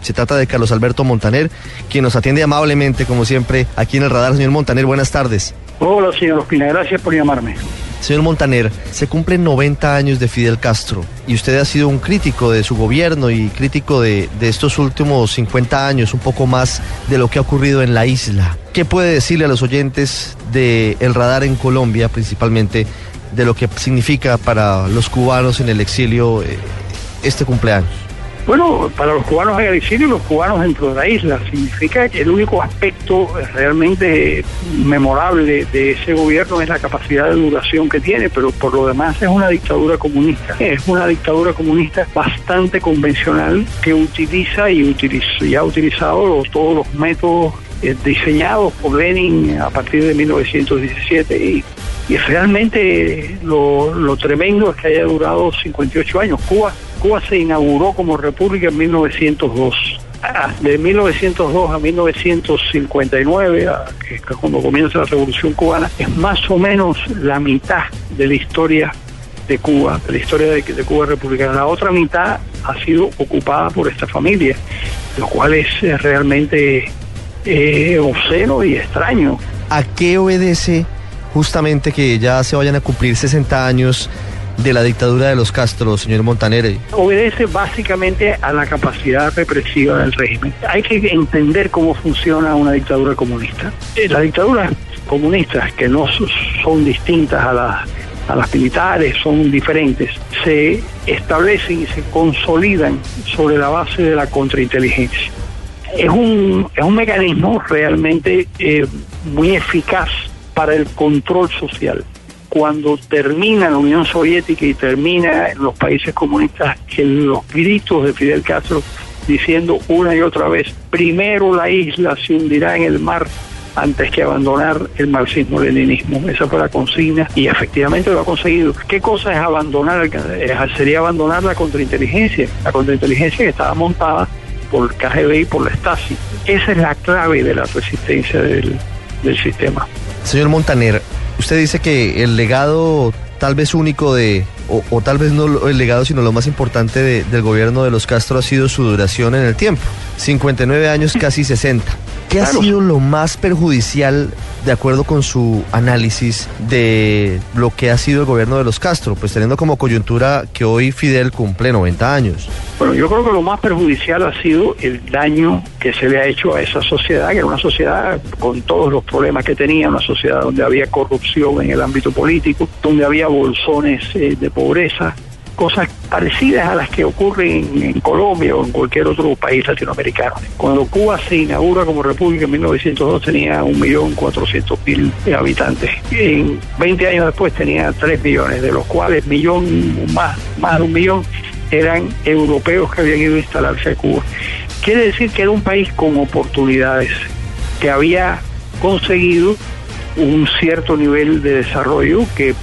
Se trata de Carlos Alberto Montaner, quien nos atiende amablemente, como siempre, aquí en el radar. Señor Montaner, buenas tardes. Hola, señor Ospina. Gracias por llamarme. Señor Montaner, se cumplen 90 años de Fidel Castro y usted ha sido un crítico de su gobierno y crítico de, de, estos últimos 50 años, un poco más de lo que ha ocurrido en la isla. ¿Qué puede decirle a los oyentes de El Radar en Colombia, principalmente, de lo que significa para los cubanos en el exilio eh, este cumpleaños? Bueno, para los cubanos exilio y los cubanos dentro de la isla, significa que el único aspecto realmente memorable de ese gobierno es la capacidad de duración que tiene, pero por lo demás es una dictadura comunista. Es una dictadura comunista bastante convencional que utiliza y, utiliza, y ha utilizado todos los métodos eh, diseñados por Lenin a partir de 1917 y, y realmente lo, lo tremendo es que haya durado 58 años. Cuba Cuba se inauguró como república en 1902. De 1902 a 1959, a, que, cuando comienza la Revolución Cubana, es más o menos la mitad de la historia de Cuba, de la historia de, de Cuba republicana. La otra mitad ha sido ocupada por esta familia, lo cual es realmente eh, obsceno y extraño. ¿A qué obedece justamente que ya se vayan a cumplir 60 años de la dictadura de los Castro, señor Montaner? Obedece básicamente a la capacidad represiva del régimen. Hay que entender cómo funciona una dictadura comunista. Las dictaduras comunistas, que no son distintas a las a las militares, son diferentes, se establecen y se consolidan sobre la base de la contrainteligencia. Es un, es un mecanismo realmente eh, muy eficaz para el control social cuando termina la Unión Soviética y termina en los países comunistas, que los gritos de Fidel Castro diciendo una y otra vez, primero la isla se hundirá en el mar antes que abandonar el marxismo-leninismo. Esa fue la consigna y efectivamente lo ha conseguido. ¿Qué cosa es abandonar? Sería abandonar la contrainteligencia, la contrainteligencia que estaba montada por el KGB y por la Stasi. Esa es la clave de la resistencia del, del sistema. Señor Montaner, usted dice que el legado tal vez único de, o, tal vez no el legado, sino lo más importante de, del gobierno de los Castro ha sido su duración en el tiempo. 59 años, casi 60. ¿Qué claro. ha sido lo más perjudicial, de acuerdo con su análisis, de lo que ha sido el gobierno de los Castro? Pues teniendo como coyuntura que hoy Fidel cumple 90 años. Bueno, yo creo que lo más perjudicial ha sido el daño que se le ha hecho a esa sociedad, que era una sociedad con todos los problemas que tenía, una sociedad donde había corrupción en el ámbito político, donde había bolsones eh, de pobreza, cosas parecidas a las que ocurren en Colombia o en cualquier otro país latinoamericano. Cuando Cuba se inaugura como república en 1902 tenía 1.400.000 habitantes. En 20 años después tenía 3 millones, de los cuales millón más, más de un millón eran europeos que habían ido a instalarse a Cuba. Quiere decir que era un país con oportunidades, que había conseguido un cierto nivel de desarrollo que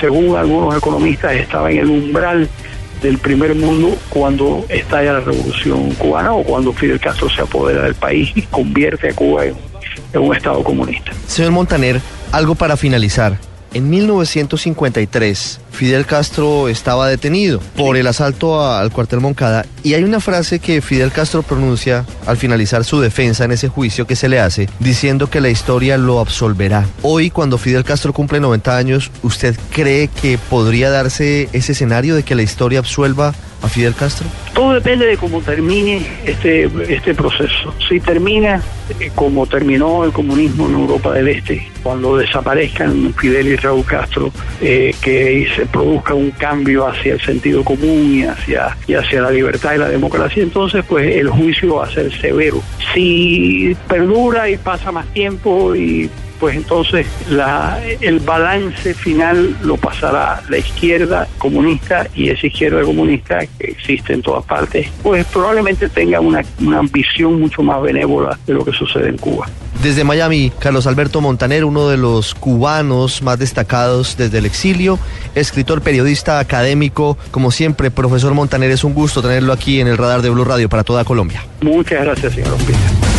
según algunos economistas, estaba en el umbral del primer mundo cuando estalla la revolución cubana o cuando Fidel Castro se apodera del país y convierte a Cuba en, en un Estado comunista. Señor Montaner, algo para finalizar. En 1953, Fidel Castro estaba detenido por el asalto a, al cuartel Moncada y hay una frase que Fidel Castro pronuncia al finalizar su defensa en ese juicio que se le hace, diciendo que la historia lo absolverá. Hoy, cuando Fidel Castro cumple 90 años, ¿usted cree que podría darse ese escenario de que la historia absuelva a Fidel Castro? Todo depende de cómo termine este, este proceso. Si termina eh, como terminó el comunismo en Europa del Este, cuando desaparezcan Fidel y Raúl Castro, eh, que se produzca un cambio hacia el sentido común y hacia, y hacia la libertad y la democracia, entonces pues el juicio va a ser severo. Si perdura y pasa más tiempo y pues entonces la, el balance final lo pasará la izquierda comunista y esa izquierda comunista que existe en todas partes, pues probablemente tenga una, una visión mucho más benévola de lo que sucede en Cuba. Desde Miami, Carlos Alberto Montaner, uno de los cubanos más destacados desde el exilio, escritor, periodista, académico, como siempre, profesor Montaner, es un gusto tenerlo aquí en el radar de Blue Radio para toda Colombia. Muchas gracias, señor Ospina.